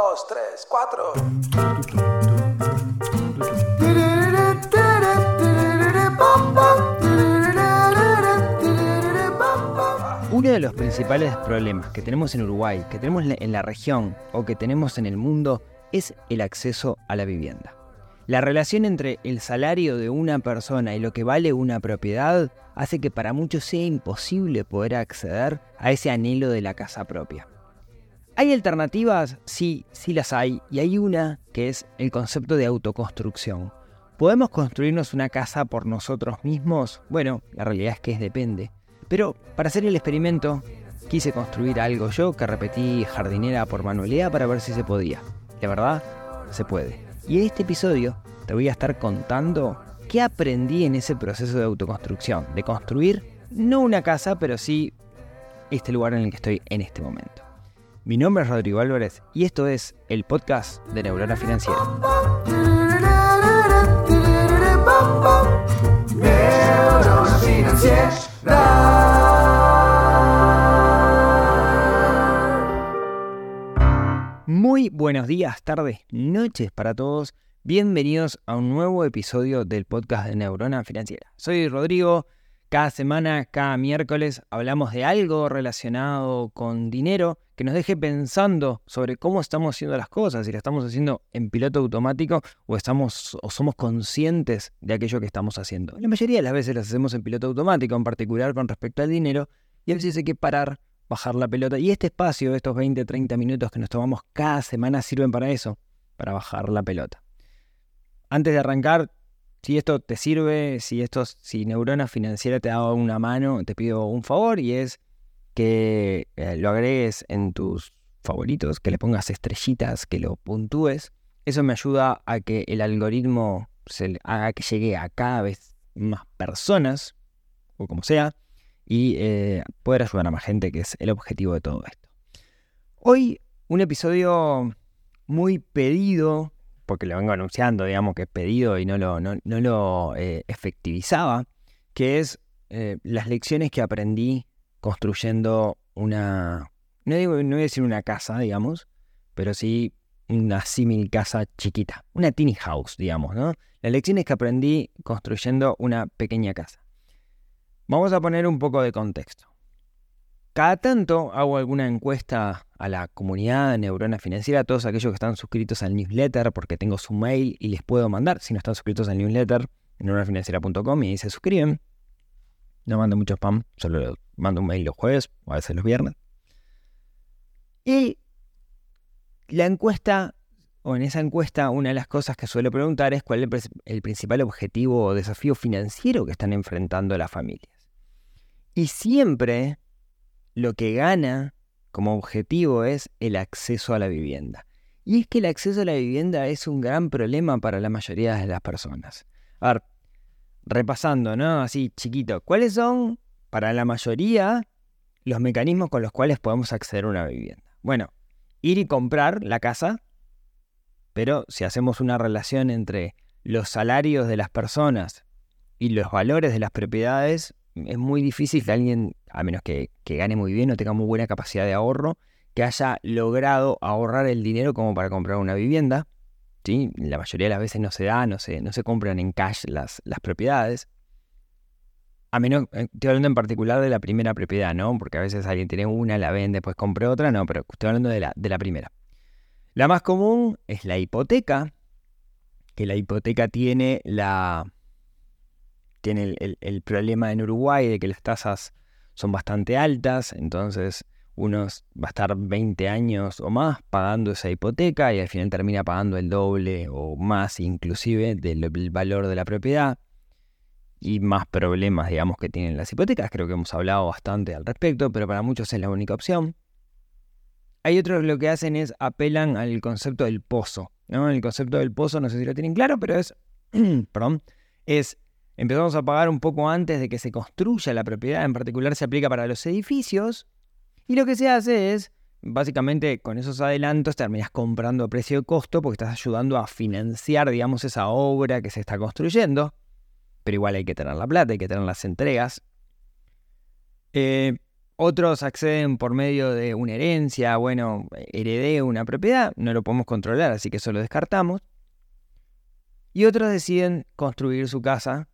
dos, tres, cuatro. Uno de los principales problemas que tenemos en Uruguay, que tenemos en la región o que tenemos en el mundo es el acceso a la vivienda. La relación entre el salario de una persona y lo que vale una propiedad hace que para muchos sea imposible poder acceder a ese anhelo de la casa propia. ¿Hay alternativas? Sí, sí las hay, y hay una que es el concepto de autoconstrucción. ¿Podemos construirnos una casa por nosotros mismos? Bueno, la realidad es que es depende. Pero para hacer el experimento, quise construir algo yo que repetí jardinera por manualidad para ver si se podía. De verdad, se puede. Y en este episodio te voy a estar contando qué aprendí en ese proceso de autoconstrucción, de construir no una casa, pero sí este lugar en el que estoy en este momento. Mi nombre es Rodrigo Álvarez y esto es el podcast de Neurona Financiera. Muy buenos días, tardes, noches para todos. Bienvenidos a un nuevo episodio del podcast de Neurona Financiera. Soy Rodrigo. Cada semana, cada miércoles, hablamos de algo relacionado con dinero que nos deje pensando sobre cómo estamos haciendo las cosas, si lo estamos haciendo en piloto automático o, estamos, o somos conscientes de aquello que estamos haciendo. La mayoría de las veces las hacemos en piloto automático, en particular con respecto al dinero, y a veces hay que parar, bajar la pelota. Y este espacio, estos 20, 30 minutos que nos tomamos cada semana, sirven para eso, para bajar la pelota. Antes de arrancar, si esto te sirve, si esto, si Neurona Financiera te da una mano, te pido un favor y es que eh, lo agregues en tus favoritos, que le pongas estrellitas, que lo puntúes. Eso me ayuda a que el algoritmo se haga que llegue a cada vez más personas, o como sea, y eh, poder ayudar a más gente, que es el objetivo de todo esto. Hoy un episodio muy pedido porque lo vengo anunciando, digamos, que he pedido y no lo, no, lo eh, efectivizaba, que es eh, las lecciones que aprendí construyendo una, no, voy a decir una casa, digamos, pero sí una símil casa chiquita, una tiny house, digamos, ¿no? Las lecciones que aprendí construyendo una pequeña casa. Vamos a poner un poco de contexto. Cada tanto hago alguna encuesta a la comunidad de Neurona Financiera, a todos aquellos que están suscritos al newsletter, porque tengo su mail y les puedo mandar, si no están suscritos al newsletter, neuronafinanciera.com y ahí se suscriben. No mando mucho spam, solo mando un mail los jueves o a veces los viernes. Y la encuesta, o en esa encuesta, una de las cosas que suelo preguntar es cuál es el principal objetivo o desafío financiero que están enfrentando las familias. Y siempre lo que gana como objetivo es el acceso a la vivienda. Y es que el acceso a la vivienda es un gran problema para la mayoría de las personas. A ver, repasando, ¿no? Así chiquito, ¿cuáles son para la mayoría los mecanismos con los cuales podemos acceder a una vivienda? Bueno, ir y comprar la casa, pero si hacemos una relación entre los salarios de las personas y los valores de las propiedades, es muy difícil que alguien, a menos que, gane muy bien o tenga muy buena capacidad de ahorro, que haya logrado ahorrar el dinero como para comprar una vivienda. ¿Sí? La mayoría de las veces no se da, no se, no se compran en cash las, las propiedades. A menos, eh, estoy hablando en particular de la primera propiedad, ¿no? Porque a veces alguien tiene una, la vende, después compra otra, no, pero estoy hablando de la, de la primera. La más común es la hipoteca, que la hipoteca tiene la, tiene el, problema en Uruguay de que las tasas son bastante altas, entonces uno va a estar 20 años o más pagando esa hipoteca y al final termina pagando el doble o más inclusive del, valor de la propiedad y más problemas, digamos, que tienen las hipotecas. Creo que hemos hablado bastante al respecto, pero para muchos es la única opción. Hay otros lo que hacen es apelan al concepto del pozo. ¿no? El concepto del pozo, no sé si lo tienen claro, pero es, perdón, es empezamos a pagar un poco antes de que se construya la propiedad, en particular se aplica para los edificios, y lo que se hace es, básicamente con esos adelantos terminas comprando a precio de costo porque estás ayudando a financiar, digamos, esa obra que se está construyendo, pero igual hay que tener la plata, hay que tener las entregas. Eh, otros acceden por medio de una herencia, bueno, heredé una propiedad, no lo podemos controlar, así que eso lo descartamos. Y otros deciden construir su casa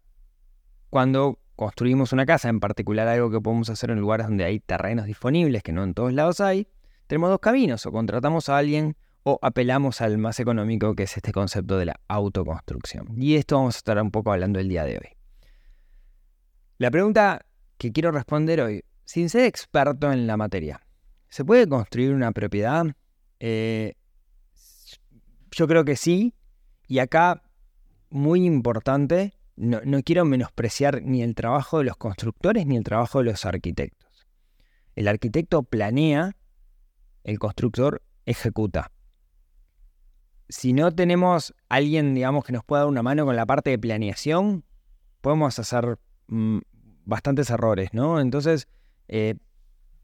cuando construimos una casa, en particular algo que podemos hacer en lugares donde hay terrenos disponibles, que no en todos lados hay, tenemos dos caminos, o contratamos a alguien o apelamos al más económico, que es este concepto de la autoconstrucción. Y esto vamos a estar un poco hablando el día de hoy. La pregunta que quiero responder hoy, sin ser experto en la materia, ¿se puede construir una propiedad? Eh, yo creo que sí, y acá, muy importante, no, no quiero menospreciar ni el trabajo de los constructores ni el trabajo de los arquitectos. El arquitecto planea, el constructor ejecuta si no tenemos alguien, digamos, que nos pueda dar una mano con la parte de planeación, podemos hacer mm, bastantes errores, ¿no? Entonces, eh,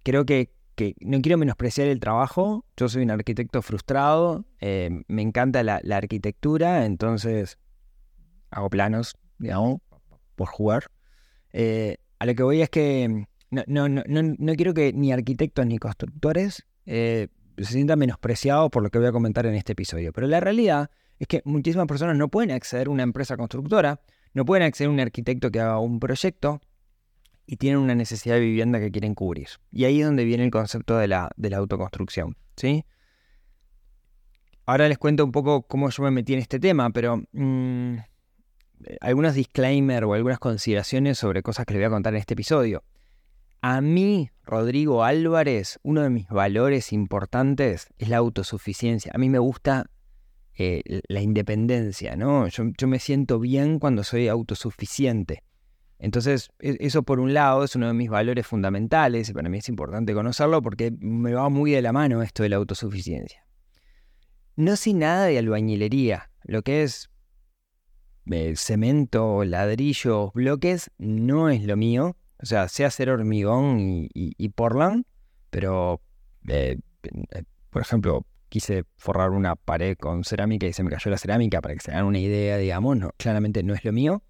creo que, no quiero menospreciar el trabajo. Yo soy un arquitecto frustrado, eh, me encanta la, arquitectura, entonces hago planos, digamos, por jugar. Eh, a lo que voy es que no, no, no, no, quiero que ni arquitectos ni constructores se sienta menospreciado por lo que voy a comentar en este episodio. Pero la realidad es que muchísimas personas no pueden acceder a una empresa constructora, no pueden acceder a un arquitecto que haga un proyecto y tienen una necesidad de vivienda que quieren cubrir. Y ahí es donde viene el concepto de la, de la autoconstrucción. ¿sí? Ahora les cuento un poco cómo yo me metí en este tema, pero mm, algunos disclaimers o algunas consideraciones sobre cosas que les voy a contar en este episodio. A mí, Rodrigo Álvarez, uno de mis valores importantes es la autosuficiencia. A mí me gusta eh, la independencia, ¿no? Yo, me siento bien cuando soy autosuficiente. Entonces, e, eso por un lado es uno de mis valores fundamentales y para mí es importante conocerlo porque me va muy de la mano esto de la autosuficiencia. No sé nada de albañilería, lo que es cemento, ladrillos, bloques, no es lo mío. O sea, sé hacer hormigón y, y, pero, eh, eh, por ejemplo, quise forrar una pared con cerámica y se me cayó la cerámica para que se hagan una idea, digamos, no, claramente no es lo mío.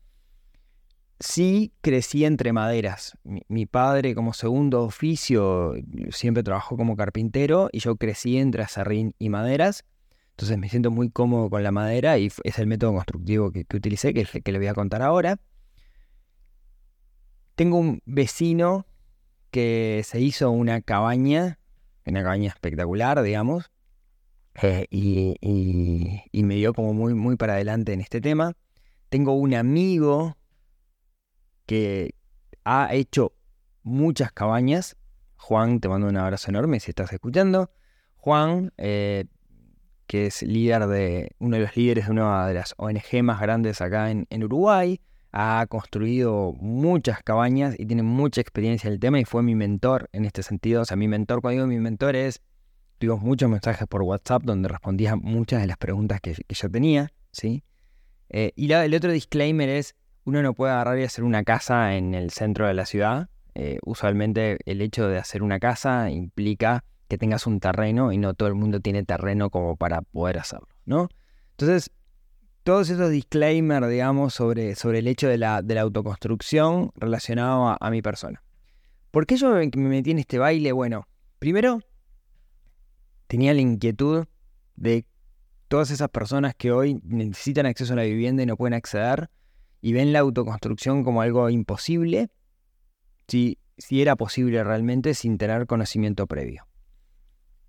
Sí crecí entre maderas. Mi, padre como segundo oficio siempre trabajó como carpintero y yo crecí entre acerrín y maderas. Entonces me siento muy cómodo con la madera y es el método constructivo que, que utilicé, que que le voy a contar ahora. Tengo un vecino que se hizo una cabaña, una cabaña espectacular, digamos, eh, y, me dio como muy, muy para adelante en este tema. Tengo un amigo que ha hecho muchas cabañas. Juan, te mando un abrazo enorme si estás escuchando. Juan, eh, que es líder de, uno de los líderes de una de las ONG más grandes acá en Uruguay ha construido muchas cabañas y tiene mucha experiencia en el tema y fue mi mentor en este sentido. O sea, mi mentor, cuando digo mi mentor es, tuvimos muchos mensajes por WhatsApp donde respondía muchas de las preguntas que, yo tenía, ¿sí? Eh, y el otro disclaimer es, uno no puede agarrar y hacer una casa en el centro de la ciudad. Eh, usualmente el hecho de hacer una casa implica que tengas un terreno y no todo el mundo tiene terreno como para poder hacerlo, ¿no? Entonces, todos esos disclaimers, digamos, sobre, sobre el hecho de la, de la autoconstrucción relacionado a, mi persona. ¿Por qué yo me metí en este baile? Bueno, primero, tenía la inquietud de todas esas personas que hoy necesitan acceso a la vivienda y no pueden acceder y ven la autoconstrucción como algo imposible, si, si era posible realmente sin tener conocimiento previo.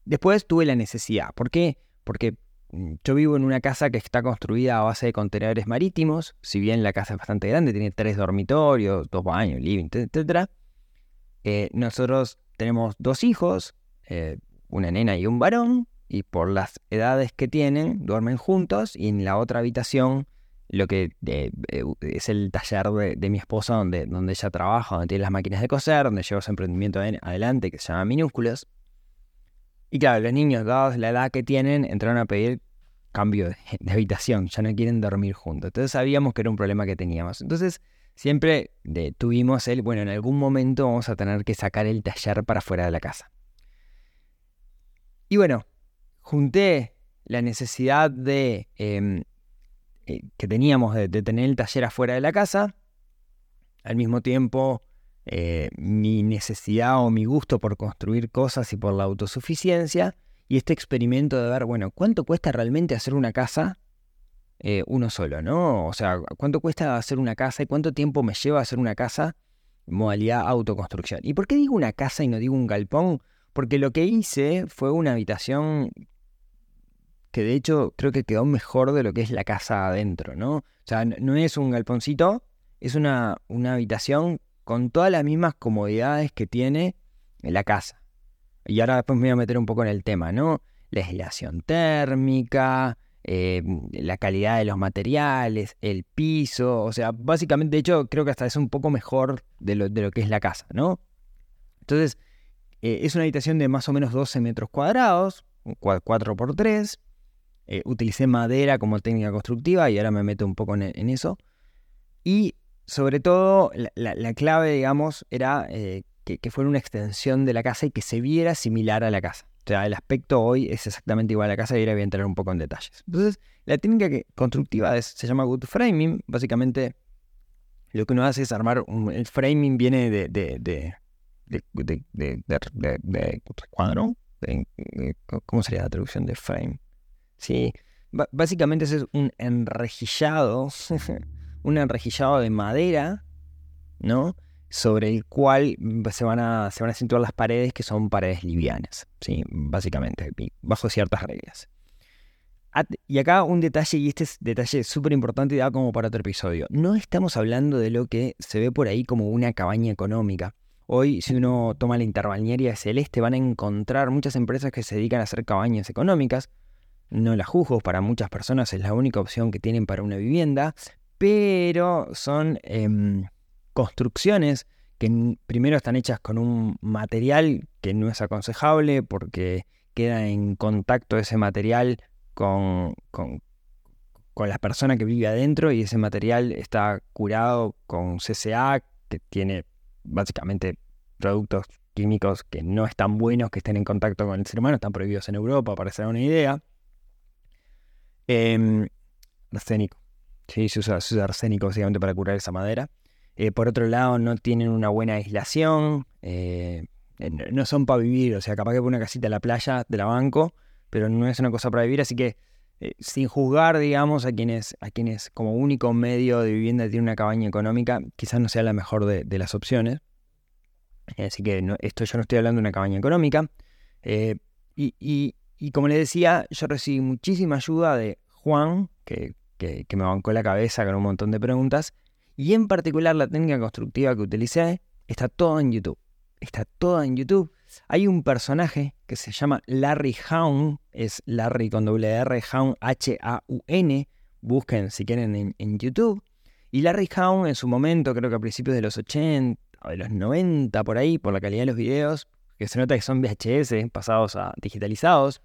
Después tuve la necesidad. ¿Por qué? Porque Mm, yo vivo en una casa que está construida a base de contenedores marítimos, si bien la casa es bastante grande, tiene tres dormitorios, dos baños, living, etc. Eh, nosotros tenemos dos hijos, eh, una nena y un varón, y por las edades que tienen, duermen juntos, y en la otra habitación, lo que eh, es el taller de, mi esposa, donde, donde ella trabaja, donde tiene las máquinas de coser, donde lleva su emprendimiento adelante, que se llama Minúsculos. Y claro, los niños, dados la edad que tienen, entraron a pedir cambio de, habitación, ya no quieren dormir juntos. Entonces sabíamos que era un problema que teníamos. Entonces siempre tuvimos el, bueno, en algún momento vamos a tener que sacar el taller para fuera de la casa. Y bueno, junté la necesidad de em, eh, que teníamos de, tener el taller afuera de la casa, al mismo tiempo eh, mi necesidad o mi gusto por construir cosas y por la autosuficiencia, y este experimento de ver, bueno, ¿cuánto cuesta realmente hacer una casa eh, uno solo, ¿no? O sea, ¿cuánto cuesta hacer una casa y cuánto tiempo me lleva hacer una casa modalidad autoconstrucción? ¿Y por qué digo una casa y no digo un galpón? Porque lo que hice fue una habitación que de hecho creo que quedó mejor de lo que es la casa adentro, ¿no? O sea, no es un galponcito, es una, una habitación con todas las mismas comodidades que tiene la casa. Y ahora después me voy a meter un poco en el tema, ¿no? La aislación térmica, eh, la calidad de los materiales, el piso, o sea, básicamente, de hecho, creo que hasta es un poco mejor de lo, de lo que es la casa, ¿no? Entonces, eh, es una habitación de más o menos 12 metros cuadrados, 4 por 3 eh, utilicé madera como técnica constructiva y ahora me meto un poco en, eso. Y sobre todo, la, clave, digamos, era eh, que, fuera una extensión de la casa y que se viera similar a la casa. O sea, el aspecto hoy es exactamente igual a la casa y ahora voy a entrar un poco en detalles. Entonces, la técnica constructiva se llama good framing. Básicamente, lo que uno hace es armar un, el framing viene de, de, de, de cuadro. ¿Cómo sería la traducción de frame? Sí, básicamente es un enrejillado, un enrejillado de madera, ¿no? Sobre el cual se van a, se van a situar las paredes que son paredes livianas, ¿sí? Básicamente, bajo ciertas reglas. Y acá un detalle, y este es detalle súper importante y da como para otro episodio. No estamos hablando de lo que se ve por ahí como una cabaña económica. Hoy, si uno toma la interbalnearia celeste, van a encontrar muchas empresas que se dedican a hacer cabañas económicas, no la juzgo, para muchas personas es la única opción que tienen para una vivienda, pero son em, construcciones que primero están hechas con un material que no es aconsejable porque queda en contacto ese material con, con, con la persona que vive adentro y ese material está curado con CCA, que tiene básicamente productos químicos que no están buenos, que estén en contacto con el ser humano, están prohibidos en Europa, para hacer una idea. Eh, arsénico. Sí, se usa, arsénico básicamente para curar esa madera. Eh, por otro lado, no tienen una buena aislación. Eh, no son para vivir. O sea, capaz que por una casita en la playa de la banco, pero no es una cosa para vivir. Así que, eh, sin juzgar, digamos, a quienes, a quienes como único medio de vivienda tienen una cabaña económica, quizás no sea la mejor de, las opciones. Así que esto yo no estoy hablando de una cabaña económica. y, y como les decía, yo recibí muchísima ayuda de Juan, que, me bancó la cabeza con un montón de preguntas. Y en particular la técnica constructiva que utilicé está todo en YouTube. Está todo en YouTube. Hay un personaje que se llama Larry Haun, es Larry con doble R, Haun, H-A-U-N. Busquen si quieren en, en, YouTube. Y Larry Haun en su momento, creo que a principios de los 80 o de los 90 por ahí, por la calidad de los videos, que se nota que son VHS pasados a digitalizados,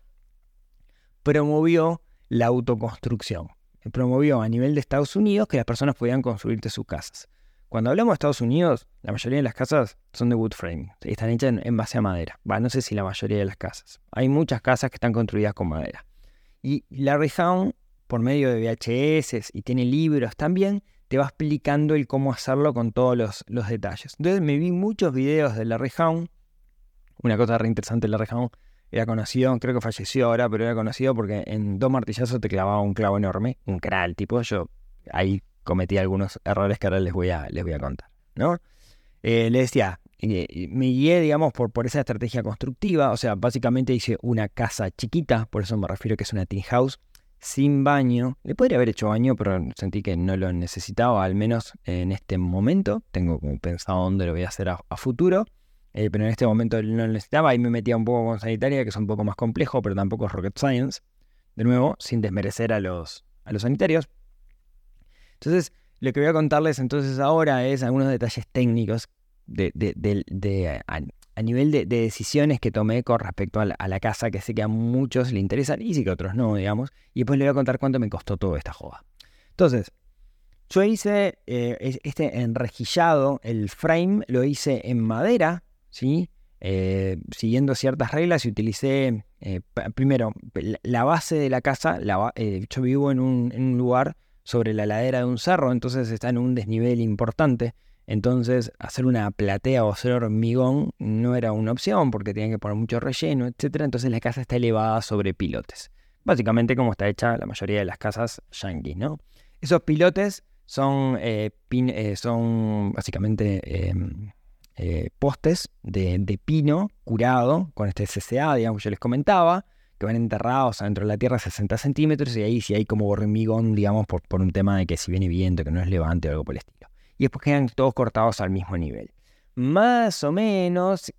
promovió la autoconstrucción. Promovió a nivel de Estados Unidos que las personas podían construirte sus casas. Cuando hablamos de Estados Unidos, la mayoría de las casas son de wood frame, están hechas en, base a madera. No sé si la mayoría de las casas. Hay muchas casas que están construidas con madera. Y Larry Hound, por medio de VHS y tiene libros también, te va explicando el cómo hacerlo con todos los, los detalles. Entonces me vi muchos videos de Larry Hound. Una cosa re interesante de Larry Hound era conocido, creo que falleció ahora, pero era conocido porque en dos martillazos te clavaba un clavo enorme, un cral, tipo. Yo ahí cometí algunos errores que ahora les voy a, les voy a contar, ¿no? Eh, le decía, me guié, digamos, por, por esa estrategia constructiva. O sea, básicamente hice una casa chiquita, por eso me refiero que es una teen house, sin baño. Le podría haber hecho baño, pero sentí que no lo necesitaba, al menos en este momento. Tengo como pensado dónde lo voy a hacer a futuro. Eh, pero en este momento no lo necesitaba. y me metía un poco con sanitaria, que es un poco más complejo, pero tampoco es rocket science. De nuevo, sin desmerecer a los, a los sanitarios. Entonces, lo que voy a contarles entonces ahora es algunos detalles técnicos de, a, nivel de, decisiones que tomé con respecto a la, casa, que sé que a muchos le interesan y sí que a otros no, digamos. Y después les voy a contar cuánto me costó toda esta joda. Entonces, yo hice eh, este enrejillado, el frame, lo hice en madera, ¿sí? Eh, siguiendo ciertas reglas y utilicé, eh, primero, la base de la casa, eh, yo vivo en un, lugar sobre la ladera de un cerro, entonces está en un desnivel importante, Entonces, hacer una platea o hacer hormigón no era una opción porque tenían que poner mucho relleno, etc. Entonces la casa está elevada sobre pilotes. Básicamente como está hecha la mayoría de las casas yankees, ¿no? Esos pilotes son, son básicamente em, eh, postes de, pino curado con este CCA, digamos, yo les comentaba, que van enterrados adentro de la tierra 60 centímetros y ahí sí hay como hormigón, digamos, por, por un tema de que si viene viento, que no es levante o algo por el estilo y después quedan todos cortados al mismo nivel. Más o menos,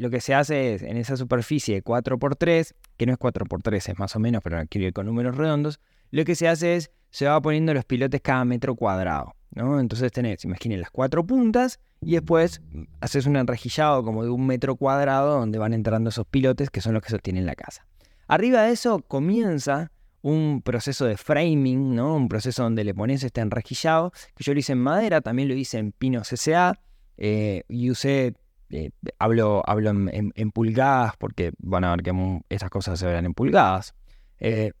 lo que se hace es en esa superficie de 4x3, que no es 4x3, es más o menos, pero quiero ir con números redondos, lo que se hace es, se va poniendo los pilotes cada metro cuadrado. Entonces tenés, imaginen, las cuatro puntas y después haces un enrejillado como de un metro cuadrado donde van entrando esos pilotes que son los que sostienen la casa. Arriba de eso comienza un proceso de framing, ¿no? Un proceso donde le pones este enrejillado, que yo lo hice en madera, también lo hice en pino CCA, eh, y usé, eh, hablo, hablo en, pulgadas, porque van a ver que estas cosas se verán en pulgadas. Eh,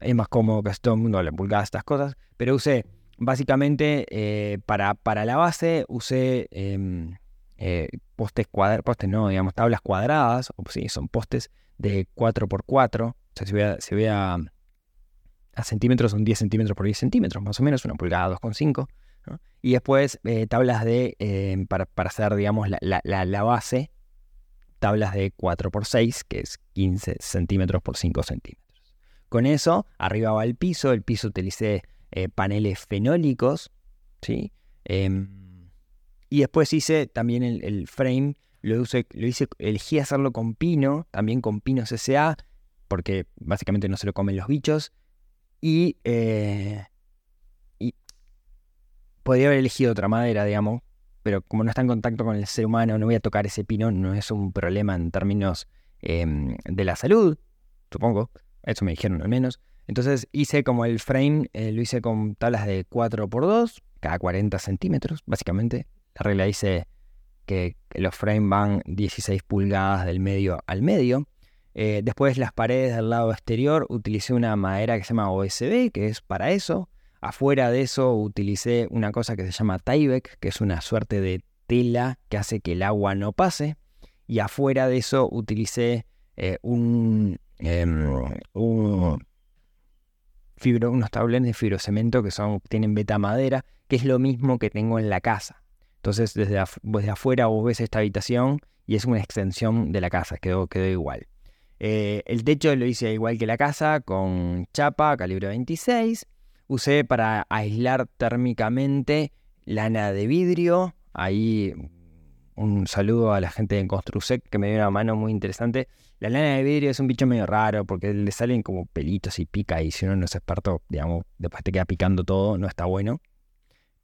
es más cómodo que todo el mundo hable en pulgadas estas cosas, pero usé, básicamente, para, para la base, usé em, postes cuadrados, postes no, digamos, tablas cuadradas, o sí, son postes de 4x4, o sea, si voy a, centímetros son 10 centímetros por 10 centímetros, más o menos, una pulgada 2,5. Y después eh, tablas de, eh, para, hacer, digamos, la, base, tablas de 4 por 6, que es 15 centímetros por 5 centímetros. Con eso, arriba va el piso, el piso utilicé eh, paneles fenólicos, ¿sí? Em, y después hice también el, frame, lo, hice, elegí hacerlo con pino, también con pino CCA, porque básicamente no se lo comen los bichos. Eh, y, podría haber elegido otra madera, digamos, pero como no está en contacto con el ser humano, no voy a tocar ese pino, no es un problema en términos em, de la salud, supongo, eso me dijeron al menos. Entonces hice como el frame, eh, lo hice con tablas de 4x2, cada 40 centímetros, básicamente. La regla dice que los frames van 16 pulgadas del medio al medio. Eh, después las paredes del lado exterior utilicé una madera que se llama OSB, que es para eso. Afuera de eso utilicé una cosa que se llama Tyvek, que es una suerte de tela que hace que el agua no pase. Y afuera de eso utilicé eh, un, em, fibro, unos tablones de fibrocemento que son, tienen beta madera, que es lo mismo que tengo en la casa. Entonces desde, desde afuera vos ves esta habitación y es una extensión de la casa, quedó, quedó igual. Eh, el techo lo hice igual que la casa, con chapa calibre 26. Usé para aislar térmicamente lana de vidrio. Ahí un saludo a la gente de Construsec que me dio una mano muy interesante. La lana de vidrio es un bicho medio raro porque le salen como pelitos y pica y si uno no es experto, digamos, después te queda picando todo, no está bueno.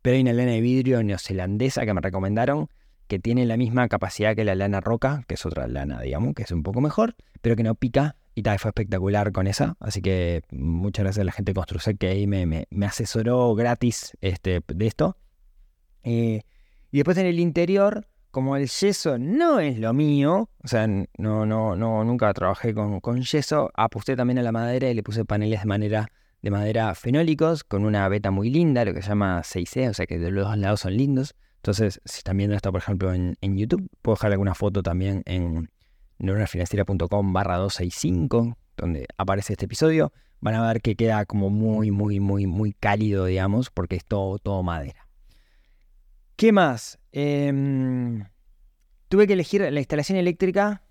Pero hay una lana de vidrio neozelandesa que me recomendaron que tiene la misma capacidad que la lana roca, que es otra lana, digamos, que es un poco mejor, pero que no pica. Y tal, fue espectacular con esa. Así que muchas gracias a la gente de Construsec que ahí me, asesoró gratis este, de esto. Eh, y después en el interior, como el yeso no es lo mío, o sea, no, no, no, nunca trabajé con, yeso, aposté también a la madera y le puse paneles de madera, de madera fenólicos con una beta muy linda, lo que se llama 6C, o sea que de los dos lados son lindos. Entonces, si están viendo esto, por ejemplo, en, YouTube, puedo dejar alguna foto también en neuronafinanciera.com barra 265, donde aparece este episodio. Van a ver que queda como muy, muy, muy, muy cálido, digamos, porque es todo, todo madera. ¿Qué más? Em, tuve que elegir la instalación eléctrica.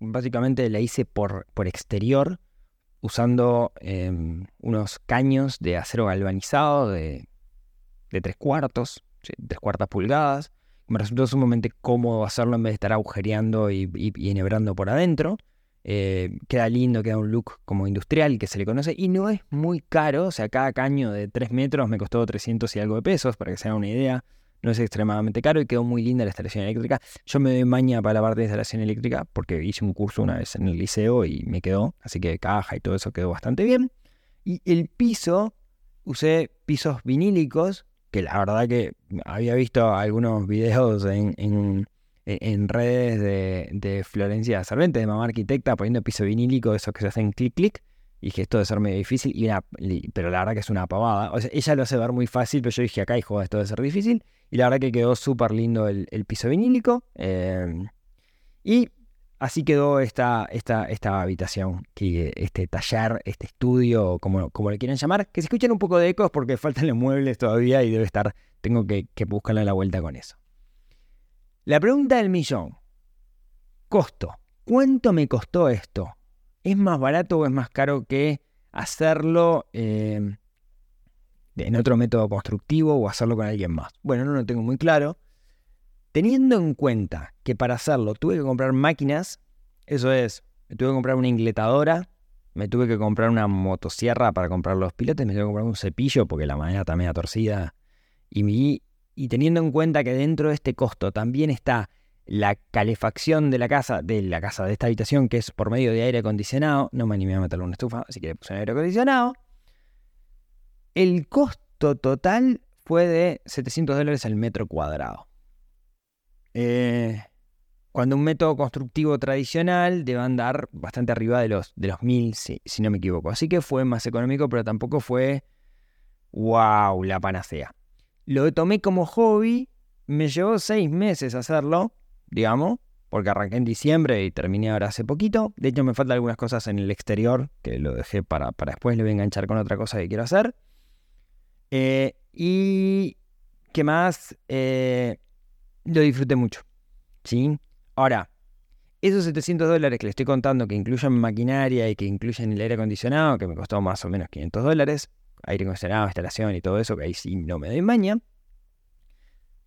Básicamente la hice por, por exterior, usando em, unos caños de acero galvanizado de, de tres cuartos tres cuartas pulgadas. Me resultó sumamente cómodo hacerlo en vez de estar agujereando y, enhebrando por adentro. Eh, queda lindo, queda un look como industrial que se le conoce y no es muy caro. O sea, cada caño de 3 metros me costó 300 y algo de pesos, para que se hagan una idea. No es extremadamente caro y quedó muy linda la instalación eléctrica. Yo me doy maña para la parte de instalación eléctrica porque hice un curso una vez en el liceo y me quedó. Así que caja y todo eso quedó bastante bien. Y el piso, usé pisos vinílicos que la verdad que había visto algunos videos en, en, redes de, de, Florencia Servente, de mamá arquitecta, poniendo piso vinílico, esos que se hacen clic clic, Y dije, esto debe ser medio difícil, y pero la verdad que es una pavada. Ella lo hace ver muy fácil, pero yo dije, acá, hijo, esto debe ser difícil. Y la verdad que quedó súper lindo el, piso vinílico. Em, y así quedó esta, esta, esta habitación, este taller, este estudio, como, como le quieran llamar, que se escuchan un poco de ecos porque faltan los muebles todavía y debe estar, tengo que, que buscarle la vuelta con eso. La pregunta del millón. Costo. ¿Cuánto me costó esto? ¿Es más barato o es más caro que hacerlo em, en otro método constructivo o hacerlo con alguien más? Bueno, no lo tengo muy claro. Teniendo en cuenta que para hacerlo tuve que comprar máquinas, eso es, me tuve que comprar una ingletadora, me tuve que comprar una motosierra para comprar los pilotes, me tuve que comprar un cepillo porque la está media torcida. Y, y teniendo en cuenta que dentro de este costo también está la calefacción de la casa, de la casa de esta habitación, que es por medio de aire acondicionado, no me animé a meterle una estufa, así que le puse un aire acondicionado. El costo total fue de 700 dólares al metro cuadrado. Eh, cuando un método constructivo tradicional debe andar bastante arriba de los, de los 1000, si, si no me equivoco. Así que fue más económico, pero tampoco fue, wow, la panacea. Lo tomé como hobby, me llevó seis meses hacerlo digamos, porque arranqué en diciembre y terminé ahora hace poquito. De hecho, me faltan algunas cosas en el exterior que lo dejé para, para después, le voy a enganchar con otra cosa que quiero hacer. Eh, y qué más, eh, lo disfruté mucho. ¿sí? Ahora, esos 700 dólares que le estoy contando, que incluyen maquinaria y que incluyen el aire acondicionado, que me costó más o menos 500 dólares, aire acondicionado, instalación y todo eso, que ahí sí no me doy maña,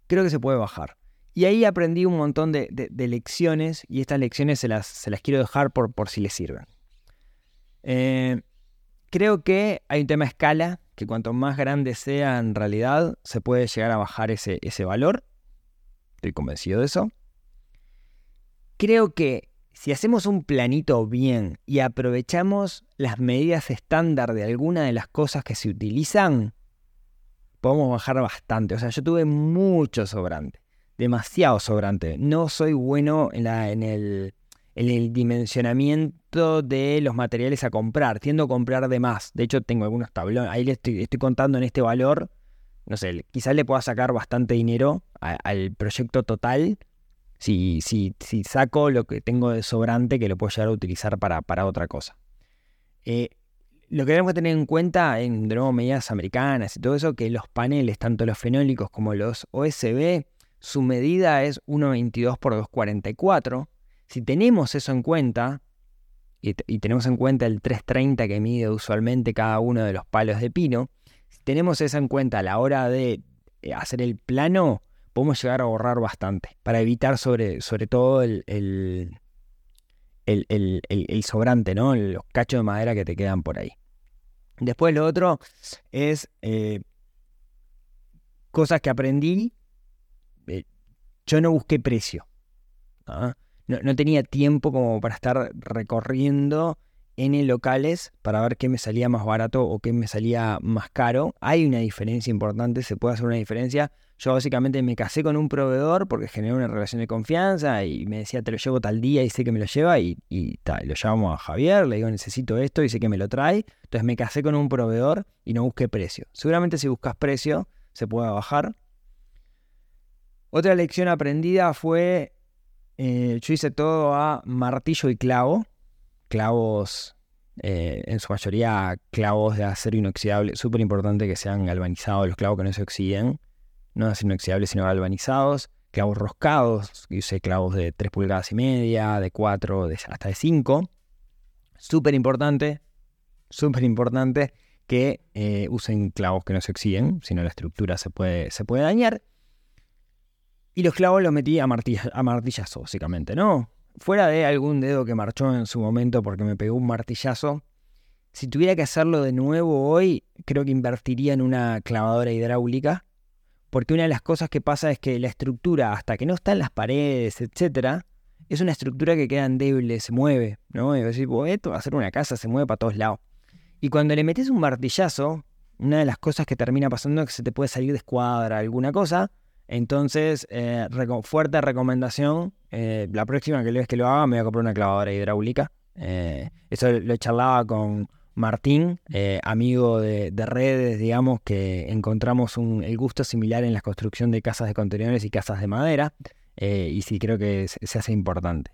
creo que se puede bajar. Y ahí aprendí un montón de, lecciones y estas lecciones se las, se las quiero dejar por, por si les sirven. Eh, creo que hay un tema de escala, que cuanto más grande sea en realidad, se puede llegar a bajar ese, ese valor. Estoy convencido de eso. Creo que si hacemos un planito bien y aprovechamos las medidas estándar de alguna de las cosas que se utilizan, podemos bajar bastante. O sea, yo tuve mucho sobrante demasiado sobrante. No soy bueno en, el, en el dimensionamiento de los materiales a comprar. Tiendo a comprar de más. De hecho, tengo algunos tablones. Ahí le estoy, contando en este valor. No sé, quizás le pueda sacar bastante dinero al proyecto total. Si, saco lo que tengo de sobrante que lo puedo llegar a utilizar para, para otra cosa. Eh, lo que tenemos que tener en cuenta en de nuevo medidas americanas y todo eso, que los paneles, tanto los fenólicos como los OSB, su medida es 1,22 por 2,44. Si tenemos eso en cuenta, y, tenemos en cuenta el 3,30 que mide usualmente cada uno de los palos de pino, si tenemos eso en cuenta a la hora de eh, hacer el plano, podemos llegar a ahorrar bastante para evitar sobre, sobre todo el, el, el, sobrante, ¿no? los cachos de madera que te quedan por ahí. Después lo otro es eh, cosas que aprendí eh, yo no busqué precio. ¿ah? No, tenía tiempo como para estar recorriendo N locales para ver qué me salía más barato o qué me salía más caro. Hay una diferencia importante, se puede hacer una diferencia. Yo básicamente me casé con un proveedor porque generé una relación de confianza y me decía te lo llevo tal día y sé que me lo lleva y, y lo llamamos a Javier, le digo necesito esto y sé que me lo trae. Entonces me casé con un proveedor y no busqué precio. Seguramente si buscas precio se puede bajar, otra lección aprendida fue, eh, yo hice todo a martillo y clavo, clavos, eh, en su mayoría clavos de acero inoxidable, súper importante que sean galvanizados, los clavos que no se oxiden, no acero inoxidable sino galvanizados, clavos roscados, usé clavos de 3 pulgadas y media, de 4, hasta de 5, súper importante, súper importante que eh, usen clavos que no se oxiden, si no la estructura se puede dañar. Y los clavos los metí a, martillazo, básicamente, ¿no? Fuera de algún dedo que marchó en su momento porque me pegó un martillazo, si tuviera que hacerlo de nuevo hoy, creo que invertiría en una clavadora hidráulica, porque una de las cosas que pasa es que la estructura, hasta que no está en las paredes, etc., es una estructura que queda endeble, se mueve, ¿no? Y decir, esto va a ser una casa, se mueve para todos lados. Y cuando le metes un martillazo, una de las cosas que termina pasando es que se te puede salir de escuadra alguna cosa, entonces, eh, fuerte recomendación. Eh, la próxima que ves que lo haga, me voy a comprar una clavadora hidráulica. Eh, eso lo charlaba con Martín, eh, amigo de, redes, digamos, que encontramos un, el gusto similar en la construcción de casas de contenedores y casas de madera, y sí creo que se, hace importante.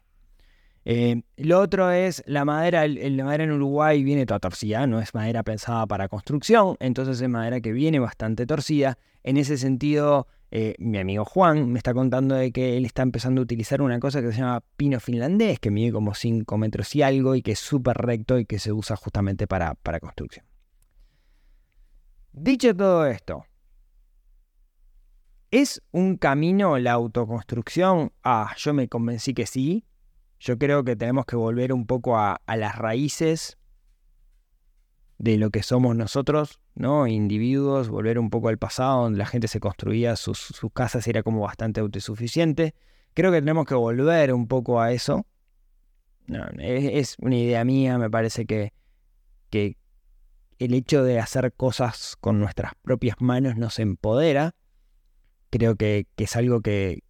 Lo otro es la madera, la madera en Uruguay viene toda torcida, no es madera pensada para construcción, entonces es madera que viene bastante torcida. En ese sentido, eh, mi amigo Juan me está contando de que él está empezando a utilizar una cosa que se llama pino finlandés, que mide como 5 metros y algo y que es súper recto y que se usa justamente para, para construcción. Dicho todo esto, ¿es un camino la autoconstrucción? Ah, yo me convencí que sí. Yo creo que tenemos que volver un poco a, a las raíces de lo que somos nosotros, ¿no? Individuos, volver un poco al pasado, donde la gente se construía sus, casas y era como bastante autosuficiente. Creo que tenemos que volver un poco a eso. es, una idea mía, me parece que, que el hecho de hacer cosas con nuestras propias manos nos empodera. Creo que, que es algo que,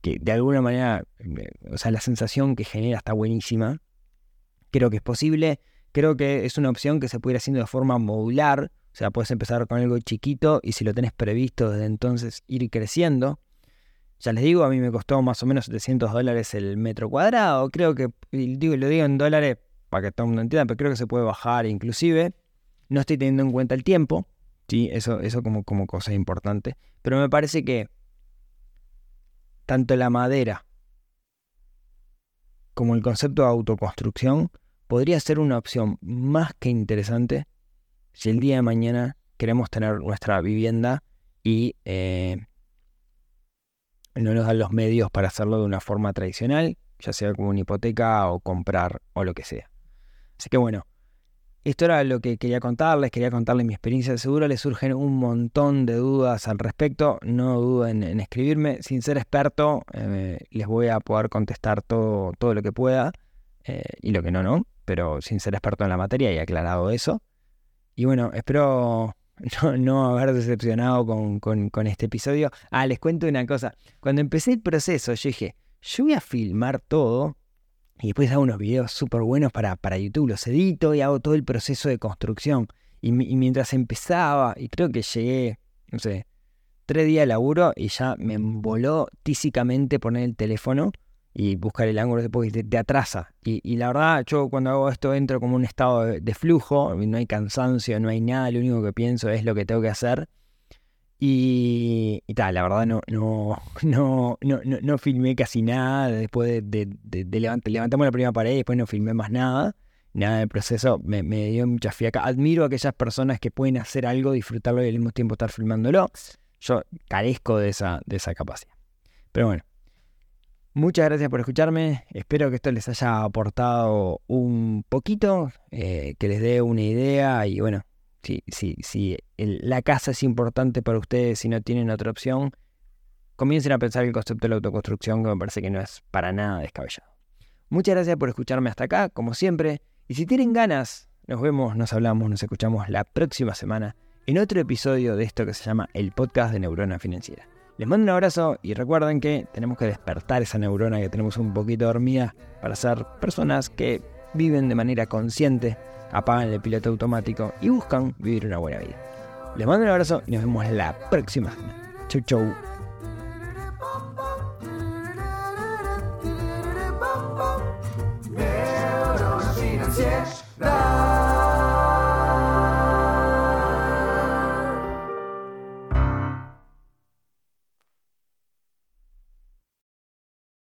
que de alguna manera, eh, o sea, la sensación que genera está buenísima. Creo que es posible creo que es una opción que se puede ir haciendo de forma modular. O sea, puedes empezar con algo chiquito y si lo tenés previsto desde entonces ir creciendo. Ya les digo, a mí me costó más o menos 700 dólares el metro cuadrado. Creo que, digo, lo digo en dólares para que todo el mundo entienda, pero creo que se puede bajar inclusive. No estoy teniendo en cuenta el tiempo, ¿sí? eso, eso como, como cosa importante. Pero me parece que tanto la madera como el concepto de autoconstrucción podría ser una opción más que interesante si el día de mañana queremos tener nuestra vivienda y eh, no nos dan los medios para hacerlo de una forma tradicional, ya sea como una hipoteca o comprar o lo que sea. Así que bueno, esto era lo que quería contarles, quería contarles mi experiencia. Seguro les surgen un montón de dudas al respecto, no duden en escribirme. Sin ser experto, eh, les voy a poder contestar todo, todo lo que pueda eh, y lo que no, no pero sin ser experto en la materia y aclarado eso. Y bueno, espero no, haber decepcionado con, este episodio. Ah, les cuento una cosa. Cuando empecé el proceso, yo dije, yo voy a filmar todo y después hago unos videos súper buenos para, para YouTube. Los edito y hago todo el proceso de construcción. Y, mientras empezaba, y creo que llegué, no sé, tres días de laburo y ya me voló tísicamente poner el teléfono y buscar el ángulo después te, te atrasa. Y, la verdad, yo cuando hago esto entro como un estado de, flujo, no hay cansancio, no hay nada, lo único que pienso es lo que tengo que hacer. Y, tal, la verdad no, no, no, no, no, filmé casi nada después de, de, levantamos la primera pared y después no filmé más nada. Nada del proceso me, me dio mucha fiaca. Admiro a aquellas personas que pueden hacer algo, disfrutarlo y al mismo tiempo estar filmándolo. Yo carezco de esa, de esa capacidad. Pero bueno, Muchas gracias por escucharme. Espero que esto les haya aportado un poquito, eh, que les dé una idea. Y bueno, si, si, si la casa es importante para ustedes y no tienen otra opción, comiencen a pensar el concepto de la autoconstrucción, que me parece que no es para nada descabellado. Muchas gracias por escucharme hasta acá, como siempre. Y si tienen ganas, nos vemos, nos hablamos, nos escuchamos la próxima semana en otro episodio de esto que se llama el podcast de Neurona Financiera. Les mando un abrazo y recuerden que tenemos que despertar esa neurona que tenemos un poquito dormida para ser personas que viven de manera consciente, apagan el piloto automático y buscan vivir una buena vida. Les mando un abrazo y nos vemos la próxima Chau chau.